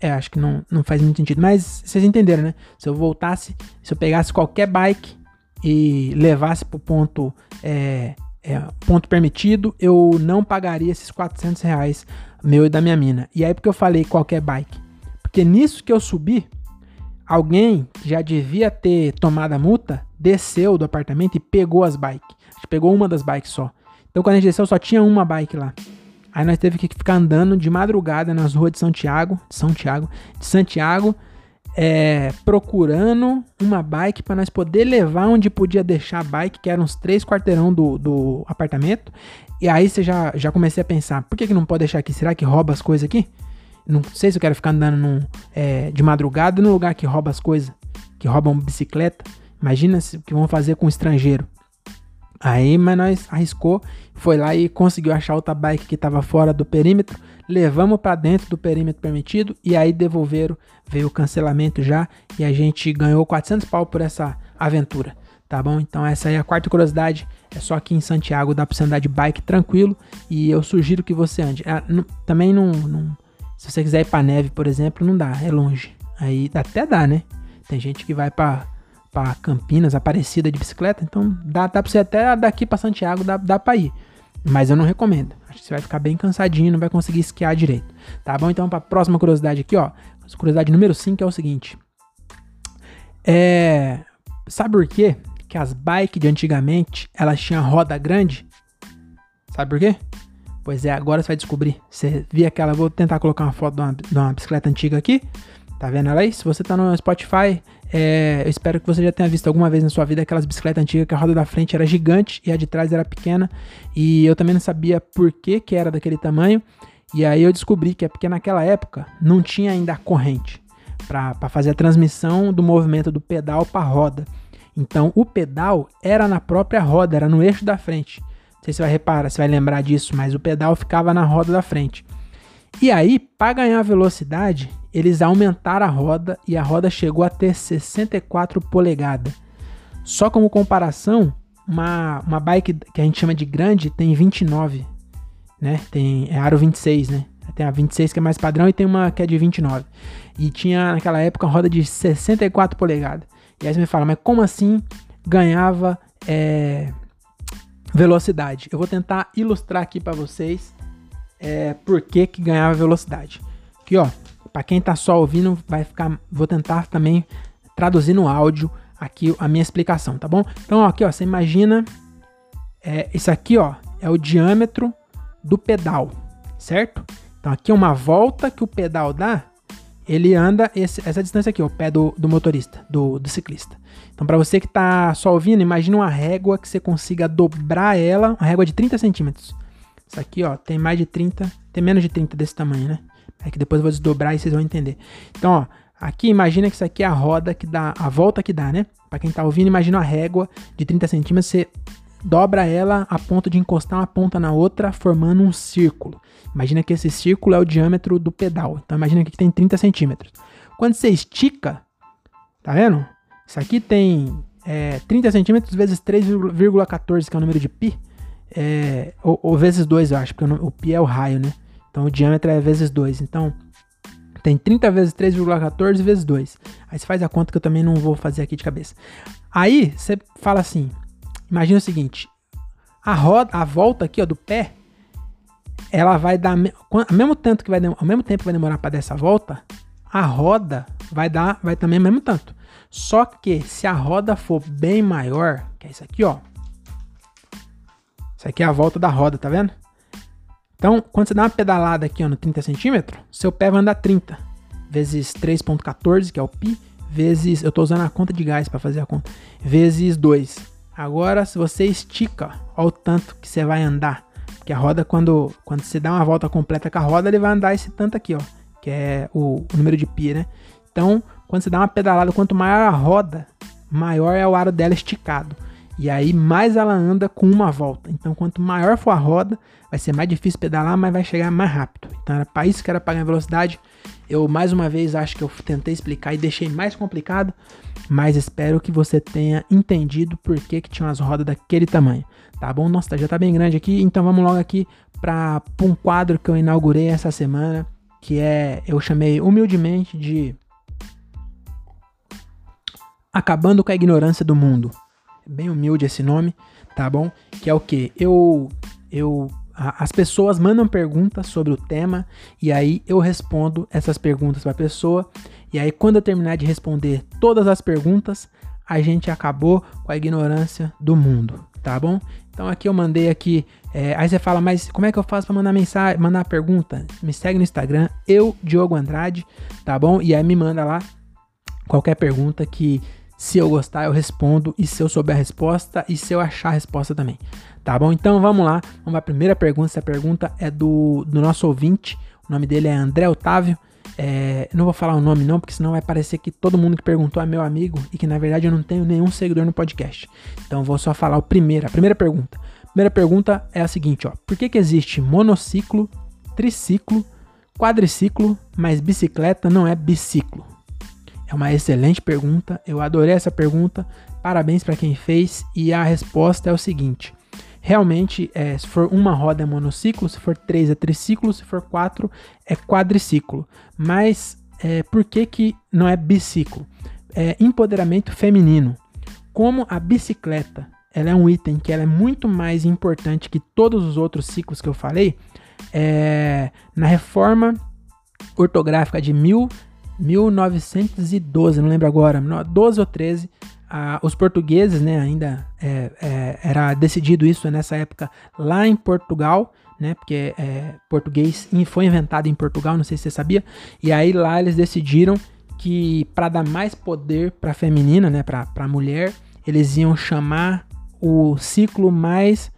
é, acho que não, não faz muito sentido. Mas vocês entenderam, né? Se eu voltasse, se eu pegasse qualquer bike e levasse pro ponto, é, é, ponto permitido, eu não pagaria esses 400 reais meu e da minha mina. E aí porque eu falei qualquer bike? Porque nisso que eu subi, alguém que já devia ter tomado a multa, desceu do apartamento e pegou as bikes. A gente pegou uma das bikes só. Então quando a gente desceu, só tinha uma bike lá. Aí nós teve que ficar andando de madrugada nas ruas de Santiago, de São Tiago, de Santiago, é, procurando uma bike para nós poder levar onde podia deixar a bike, que eram uns três quarteirão do, do apartamento. E aí você já, já comecei a pensar, por que, que não pode deixar aqui? Será que rouba as coisas aqui? Não sei se eu quero ficar andando num, é, de madrugada num lugar que rouba as coisas, que roubam bicicleta. Imagina o que vão fazer com um estrangeiro. Aí, mas nós arriscou, foi lá e conseguiu achar outra bike que estava fora do perímetro levamos para dentro do perímetro permitido e aí devolveram, veio o cancelamento já e a gente ganhou 400 pau por essa aventura, tá bom? Então essa aí é a quarta curiosidade, é só aqui em Santiago, dá para você andar de bike tranquilo e eu sugiro que você ande. Ah, também não, não, se você quiser ir para neve, por exemplo, não dá, é longe. Aí até dá, né? Tem gente que vai para para Campinas, Aparecida de bicicleta, então dá, dá para você até daqui para Santiago, dá, dá para ir. Mas eu não recomendo. Acho que você vai ficar bem cansadinho, não vai conseguir esquiar direito. Tá bom? Então, para a próxima curiosidade aqui, ó. Curiosidade número 5 é o seguinte. É. Sabe por quê? Que as bikes de antigamente elas tinham roda grande? Sabe por quê? Pois é, agora você vai descobrir. Você viu aquela. Vou tentar colocar uma foto de uma, de uma bicicleta antiga aqui. Tá vendo ela aí? Se você tá no Spotify, é, eu espero que você já tenha visto alguma vez na sua vida aquelas bicicletas antigas que a roda da frente era gigante e a de trás era pequena. E eu também não sabia por que, que era daquele tamanho. E aí eu descobri que é porque naquela época não tinha ainda a corrente para fazer a transmissão do movimento do pedal para roda. Então o pedal era na própria roda, era no eixo da frente. Não sei se você vai reparar, você vai lembrar disso, mas o pedal ficava na roda da frente. E aí, para ganhar velocidade, eles aumentaram a roda e a roda chegou a ter 64 polegadas. Só como comparação, uma, uma bike que a gente chama de grande tem 29, né? Tem é aro 26, né? Tem a 26 que é mais padrão e tem uma que é de 29. E tinha naquela época uma roda de 64 polegadas. E aí você me fala, mas como assim ganhava é, velocidade? Eu vou tentar ilustrar aqui para vocês é, por que, que ganhava velocidade. Aqui, ó, para quem tá só ouvindo, vai ficar. Vou tentar também traduzir no áudio aqui a minha explicação, tá bom? Então, aqui, ó, você imagina. É, isso aqui, ó, é o diâmetro do pedal, certo? Então, aqui é uma volta que o pedal dá. Ele anda esse, essa distância aqui, ó, o pé do, do motorista, do, do ciclista. Então, para você que tá só ouvindo, imagina uma régua que você consiga dobrar ela, uma régua de 30 centímetros. Isso aqui, ó, tem mais de 30, tem menos de 30 desse tamanho, né? É que depois eu vou desdobrar e vocês vão entender. Então, ó, aqui imagina que isso aqui é a roda que dá, a volta que dá, né? Para quem tá ouvindo, imagina uma régua de 30 centímetros, você dobra ela a ponto de encostar uma ponta na outra, formando um círculo. Imagina que esse círculo é o diâmetro do pedal. Então imagina que tem 30 centímetros. Quando você estica, tá vendo? Isso aqui tem é, 30 centímetros vezes 3,14, que é o número de pi. É, ou, ou, vezes 2, eu acho, porque o pi é o raio, né? Então o diâmetro é vezes 2. Então tem 30 vezes 3,14 vezes 2. Aí você faz a conta que eu também não vou fazer aqui de cabeça. Aí você fala assim: imagina o seguinte, a roda, a volta aqui ó, do pé, ela vai dar ao mesmo tanto que vai ao mesmo tempo que vai demorar para dar essa volta, a roda vai dar vai também ao mesmo tanto. Só que se a roda for bem maior, que é isso aqui, ó. Isso aqui é a volta da roda, tá vendo? Então, quando você dá uma pedalada aqui ó, no 30 centímetros, seu pé vai andar 30 vezes 3.14, que é o pi, vezes, eu estou usando a conta de gás para fazer a conta, vezes 2. Agora, se você estica, olha o tanto que você vai andar. Porque a roda, quando, quando você dá uma volta completa com a roda, ele vai andar esse tanto aqui, ó, que é o, o número de pi, né? Então, quando você dá uma pedalada, quanto maior a roda, maior é o aro dela esticado. E aí mais ela anda com uma volta. Então quanto maior for a roda, vai ser mais difícil pedalar, mas vai chegar mais rápido. Então era para isso que era para ganhar velocidade. Eu mais uma vez acho que eu tentei explicar e deixei mais complicado, mas espero que você tenha entendido por que, que tinha umas rodas daquele tamanho. Tá bom? Nossa, já tá bem grande aqui, então vamos logo aqui para um quadro que eu inaugurei essa semana, que é eu chamei humildemente de Acabando com a ignorância do mundo bem humilde esse nome, tá bom? Que é o que? Eu, eu, a, as pessoas mandam perguntas sobre o tema e aí eu respondo essas perguntas para a pessoa. E aí quando eu terminar de responder todas as perguntas, a gente acabou com a ignorância do mundo, tá bom? Então aqui eu mandei aqui, é, aí você fala, mas como é que eu faço para mandar mensagem, mandar pergunta? Me segue no Instagram, eu Diogo Andrade, tá bom? E aí me manda lá qualquer pergunta que se eu gostar eu respondo e se eu souber a resposta e se eu achar a resposta também. Tá bom? Então vamos lá. Vamos à primeira pergunta. Essa pergunta é do, do nosso ouvinte. O nome dele é André Otávio. É, não vou falar o nome não, porque senão vai parecer que todo mundo que perguntou é meu amigo e que na verdade eu não tenho nenhum seguidor no podcast. Então vou só falar o primeiro, a primeira pergunta. A primeira pergunta é a seguinte, ó: Por que que existe monociclo, triciclo, quadriciclo, mas bicicleta não é biciclo? É uma excelente pergunta. Eu adorei essa pergunta. Parabéns para quem fez e a resposta é o seguinte: realmente, é, se for uma roda é monociclo, se for três é triciclo, se for quatro é quadriciclo. Mas é, por que, que não é biciclo? É empoderamento feminino. Como a bicicleta ela é um item que ela é muito mais importante que todos os outros ciclos que eu falei, é, na reforma ortográfica de mil, 1912, não lembro agora, 12 ou 13, ah, os portugueses, né, ainda é, é, era decidido isso nessa época lá em Portugal, né, porque é, português foi inventado em Portugal, não sei se você sabia, e aí lá eles decidiram que para dar mais poder para a feminina, né, para a mulher, eles iam chamar o ciclo mais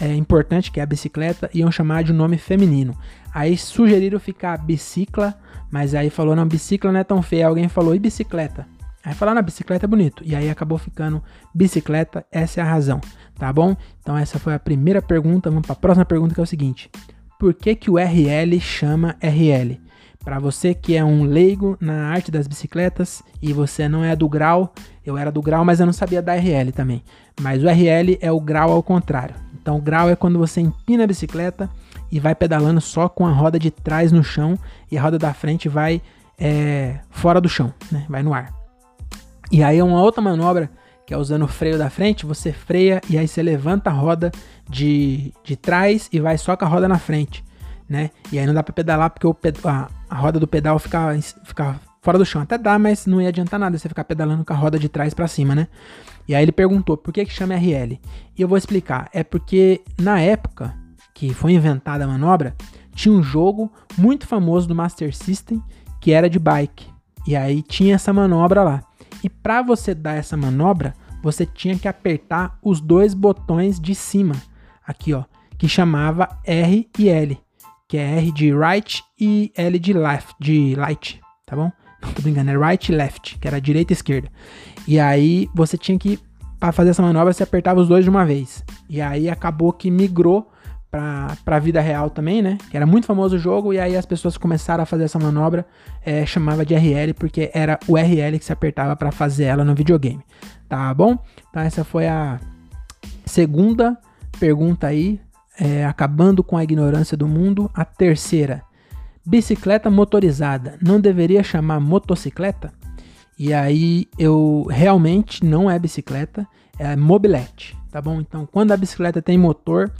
é, importante, que é a bicicleta, iam chamar de um nome feminino. Aí sugeriram ficar bicicla, mas aí falou, não, bicicla não é tão feia. Alguém falou, e bicicleta? Aí falar na bicicleta é bonito. E aí acabou ficando bicicleta, essa é a razão, tá bom? Então essa foi a primeira pergunta. Vamos para a próxima pergunta que é o seguinte: Por que que o RL chama RL? Para você que é um leigo na arte das bicicletas e você não é do grau, eu era do grau, mas eu não sabia da RL também. Mas o RL é o grau ao contrário. Então grau é quando você empina a bicicleta e vai pedalando só com a roda de trás no chão e a roda da frente vai é, fora do chão, né? Vai no ar. E aí é uma outra manobra que é usando o freio da frente, você freia e aí você levanta a roda de, de trás e vai só com a roda na frente, né? E aí não dá para pedalar porque o a, a roda do pedal fica, fica fora do chão. Até dá, mas não ia adiantar nada você ficar pedalando com a roda de trás para cima, né? E aí ele perguntou por que que chama RL. E eu vou explicar. É porque na época que foi inventada a manobra, tinha um jogo muito famoso do Master System que era de bike. E aí tinha essa manobra lá. E para você dar essa manobra, você tinha que apertar os dois botões de cima, aqui ó, que chamava R e L, que é R de right e L de left, de light, tá bom? Não tô brincando, é right e left, que era direita e esquerda. E aí você tinha que para fazer essa manobra você apertava os dois de uma vez. E aí acabou que migrou para a vida real também, né? Que era muito famoso o jogo, e aí as pessoas começaram a fazer essa manobra, é, chamava de RL, porque era o RL que se apertava para fazer ela no videogame. Tá bom? Então essa foi a segunda pergunta aí, é, acabando com a ignorância do mundo. A terceira, bicicleta motorizada não deveria chamar motocicleta? E aí eu realmente não é bicicleta, é mobilete, tá bom? Então quando a bicicleta tem motor,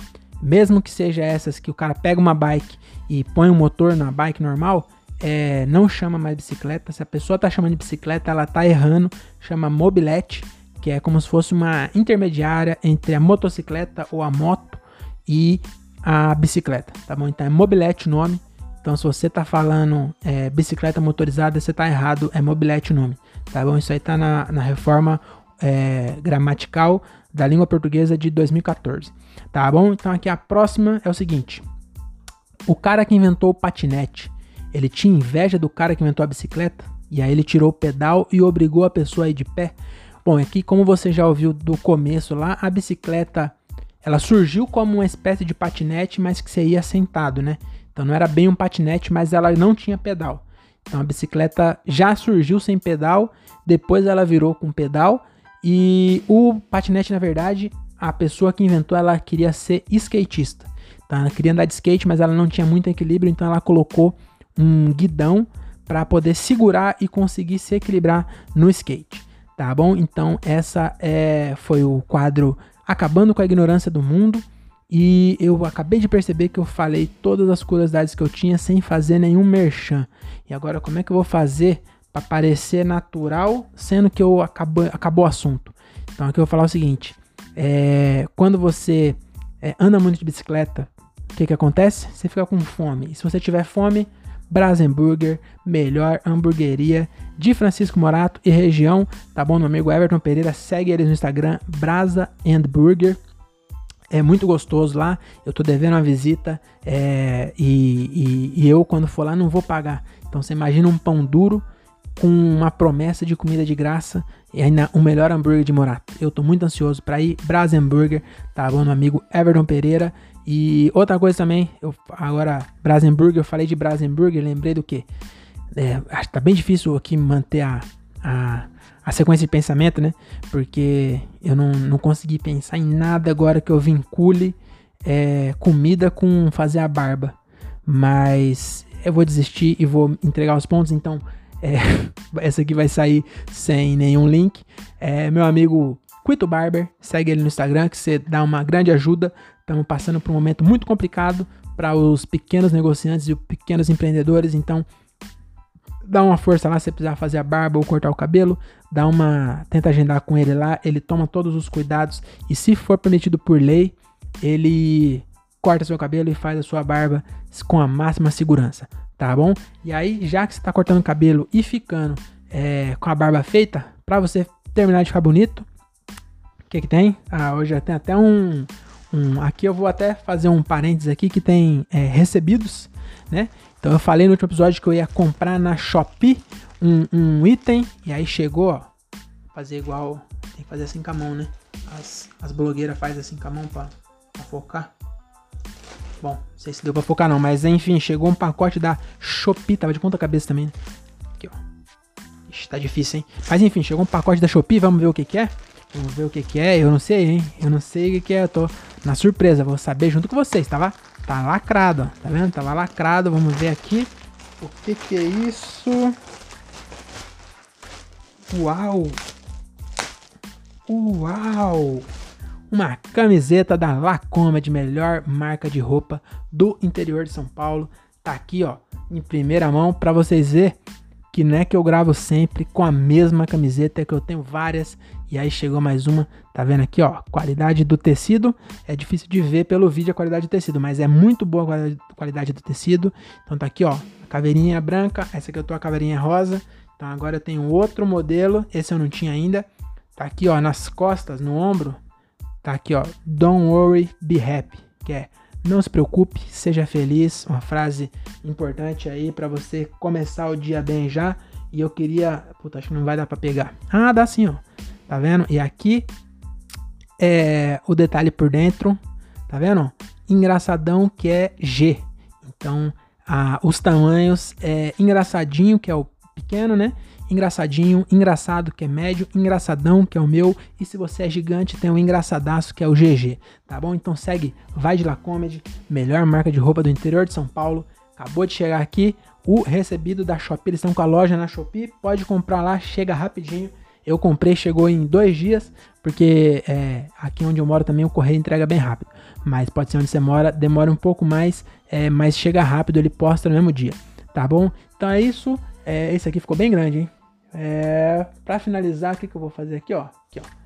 mesmo que seja essas que o cara pega uma bike e põe um motor na bike normal, é, não chama mais bicicleta. Se a pessoa tá chamando de bicicleta, ela tá errando. Chama mobilete, que é como se fosse uma intermediária entre a motocicleta ou a moto e a bicicleta, tá bom? Então é mobilete o nome. Então se você tá falando é, bicicleta motorizada, você tá errado, é mobilete o nome, tá bom? Isso aí tá na, na reforma é, gramatical da língua portuguesa de 2014. Tá bom? Então aqui a próxima é o seguinte: o cara que inventou o patinete, ele tinha inveja do cara que inventou a bicicleta? E aí ele tirou o pedal e obrigou a pessoa a ir de pé? Bom, aqui como você já ouviu do começo lá, a bicicleta ela surgiu como uma espécie de patinete, mas que você ia sentado, né? Então não era bem um patinete, mas ela não tinha pedal. Então a bicicleta já surgiu sem pedal, depois ela virou com pedal e o patinete, na verdade, a pessoa que inventou, ela queria ser skatista. Tá? Ela queria andar de skate, mas ela não tinha muito equilíbrio, então ela colocou um guidão para poder segurar e conseguir se equilibrar no skate. Tá bom? Então essa é, foi o quadro Acabando com a Ignorância do Mundo. E eu acabei de perceber que eu falei todas as curiosidades que eu tinha sem fazer nenhum merchan. E agora como é que eu vou fazer para parecer natural, sendo que eu acabou, acabou o assunto? Então aqui eu vou falar o seguinte: é, quando você é, anda muito de bicicleta, o que, que acontece? Você fica com fome. E se você tiver fome, Brasenburger, melhor hamburgueria de Francisco Morato e região, tá bom? Meu amigo Everton Pereira, segue eles no Instagram, Brasa and Burger. É muito gostoso lá. Eu tô devendo uma visita é, e, e, e eu, quando for lá, não vou pagar. Então você imagina um pão duro com uma promessa de comida de graça e ainda o melhor hambúrguer de Morato. Eu tô muito ansioso para ir. Brasenburger, tá bom? Meu amigo Everton Pereira. E outra coisa também, eu agora Brasenburger, eu falei de Brasenburger, lembrei do que? É, acho que tá bem difícil aqui manter a, a, a sequência de pensamento, né? Porque eu não, não consegui pensar em nada agora que eu vincule é, comida com fazer a barba. Mas eu vou desistir e vou entregar os pontos, então é, essa aqui vai sair sem nenhum link. É, meu amigo Quito Barber, segue ele no Instagram que você dá uma grande ajuda. Estamos passando por um momento muito complicado para os pequenos negociantes e os pequenos empreendedores, então dá uma força lá se precisar fazer a barba ou cortar o cabelo, dá uma, tenta agendar com ele lá, ele toma todos os cuidados e se for permitido por lei, ele corta seu cabelo e faz a sua barba com a máxima segurança, tá bom? E aí, já que você está cortando o cabelo e ficando é, com a barba feita, para você terminar de ficar bonito, o que que tem? Ah, hoje já tem até um, um, aqui eu vou até fazer um parênteses aqui que tem é, recebidos, né? Então eu falei no último episódio que eu ia comprar na Shopee um, um item e aí chegou, ó, fazer igual, tem que fazer assim com a mão, né? As, as blogueiras fazem assim com a mão pra, pra focar. Bom, não sei se deu pra focar não, mas enfim, chegou um pacote da Shopee, tava de ponta cabeça também, né? Aqui, ó. Ixi, tá difícil, hein? Mas enfim, chegou um pacote da Shopee, vamos ver o que que é? Vamos ver o que que é, eu não sei, hein? Eu não sei o que que é, eu tô na surpresa, vou saber junto com vocês, tá? Tá, tá lacrado, ó. Tá vendo? Tava lacrado, vamos ver aqui. O que que é isso? Uau! Uau! Uma camiseta da Lacomedy, melhor marca de roupa do interior de São Paulo. Tá aqui, ó, em primeira mão para vocês ver que não é que eu gravo sempre com a mesma camiseta, é que eu tenho várias e aí chegou mais uma, tá vendo aqui, ó, qualidade do tecido, é difícil de ver pelo vídeo a qualidade do tecido, mas é muito boa a qualidade do tecido. Então tá aqui, ó, a caveirinha branca, essa aqui eu tô a caveirinha rosa. Então agora eu tenho outro modelo, esse eu não tinha ainda. Tá aqui, ó, nas costas, no ombro, Tá aqui, ó. Don't worry, be happy. Que é não se preocupe, seja feliz. Uma frase importante aí para você começar o dia bem já. E eu queria. Puta, acho que não vai dar pra pegar. Ah, dá sim, ó. Tá vendo? E aqui é o detalhe por dentro. Tá vendo? Engraçadão que é G. Então, a, os tamanhos é engraçadinho, que é o pequeno, né? Engraçadinho, engraçado, que é médio, engraçadão, que é o meu, e se você é gigante, tem o engraçadaço, que é o GG, tá bom? Então segue Vai de La Comedy, melhor marca de roupa do interior de São Paulo. Acabou de chegar aqui o recebido da Shopee, eles estão com a loja na Shopee, pode comprar lá, chega rapidinho. Eu comprei, chegou em dois dias, porque é, aqui onde eu moro também o correio entrega bem rápido. Mas pode ser onde você mora, demora um pouco mais, é, mas chega rápido, ele posta no mesmo dia, tá bom? Então é isso. É, esse aqui ficou bem grande, hein? É, para finalizar, o que, que eu vou fazer aqui, ó? Aqui, ó.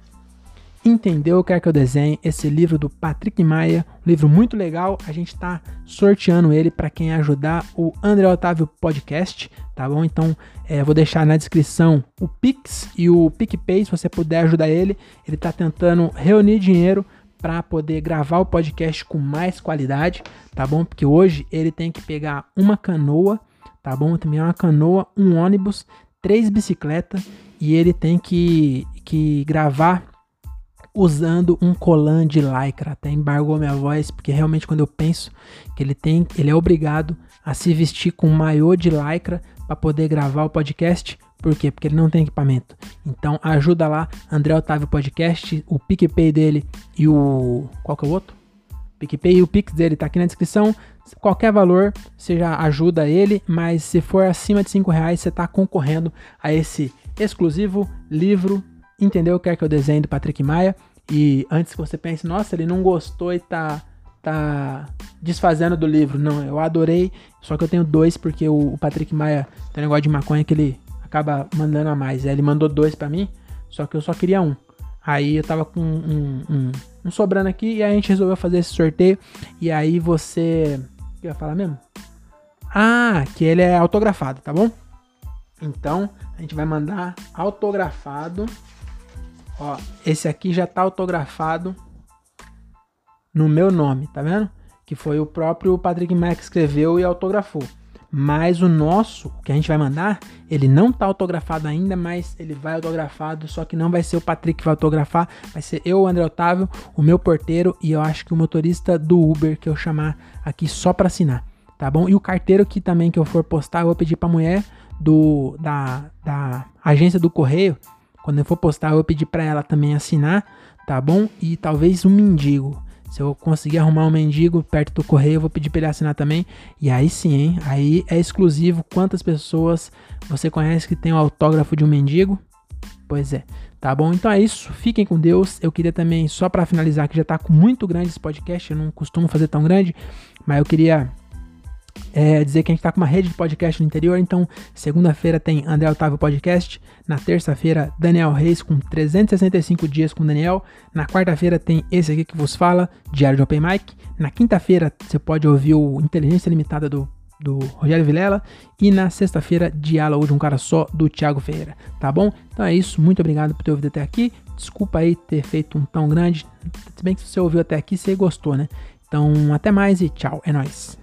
Entendeu? Quer que eu desenhe esse livro do Patrick Maia, um livro muito legal. A gente está sorteando ele para quem ajudar o André Otávio Podcast, tá bom? Então, é, vou deixar na descrição o Pix e o PicPay, se você puder ajudar ele. Ele está tentando reunir dinheiro para poder gravar o podcast com mais qualidade, tá bom? Porque hoje ele tem que pegar uma canoa, tá bom? Também uma canoa, um ônibus, três bicicletas e ele tem que, que gravar usando um colan de lycra. Até embargou minha voz, porque realmente quando eu penso que ele tem, ele é obrigado a se vestir com um maiô de lycra para poder gravar o podcast. Por quê? Porque ele não tem equipamento. Então ajuda lá, André Otávio Podcast, o PicPay dele e o. Qual que é o outro? PicPay o Pix dele tá aqui na descrição. Qualquer valor, você já ajuda ele, mas se for acima de 5 reais, você está concorrendo a esse exclusivo livro, entendeu? Quer que eu desenhe do Patrick Maia. E antes que você pense, nossa, ele não gostou e tá, tá desfazendo do livro. Não, eu adorei, só que eu tenho dois, porque o, Patrick Maia tem um negócio de maconha que ele acaba mandando a mais. Ele mandou dois para mim, só que eu só queria um. Aí eu tava com um, um, um, sobrando aqui e a gente resolveu fazer esse sorteio. E aí você. O que ia falar mesmo? Ah, que ele é autografado, tá bom? Então, a gente vai mandar autografado. Ó, esse aqui já tá autografado no meu nome, tá vendo? Que foi o próprio Patrick Mack que escreveu e autografou. Mas o nosso, que a gente vai mandar, ele não tá autografado ainda, mas ele vai autografado, só que não vai ser o Patrick que vai autografar, vai ser eu, o André Otávio, o meu porteiro e eu acho que o motorista do Uber que eu chamar aqui só para assinar, tá bom? E o carteiro que também que eu for postar, eu vou pedir pra mulher do da, da agência do correio, quando eu for postar, eu vou pedir para ela também assinar, tá bom? E talvez um mendigo. Se eu conseguir arrumar um mendigo perto do correio, eu vou pedir para ele assinar também. E aí sim, hein? Aí é exclusivo quantas pessoas você conhece que tem o autógrafo de um mendigo? Pois é. Tá bom? Então é isso. Fiquem com Deus. Eu queria também, só para finalizar, que já tá muito grande esse podcast, eu não costumo fazer tão grande, mas eu queria é, dizer que a gente está com uma rede de podcast no interior, então segunda-feira tem André Otávio Podcast, na terça-feira Daniel Reis com 365 dias com Daniel, na quarta-feira tem esse aqui que vos fala, Diário de Open Mic, na quinta-feira você pode ouvir o Inteligência Limitada do, do Rogério Vilela e na sexta-feira Diálogo de um Cara Só do Thiago Ferreira, tá bom? Então é isso, muito obrigado por ter ouvido até aqui, desculpa aí ter feito um tão grande, se bem que se você ouviu até aqui você gostou, né? Então até mais e tchau, é nóis!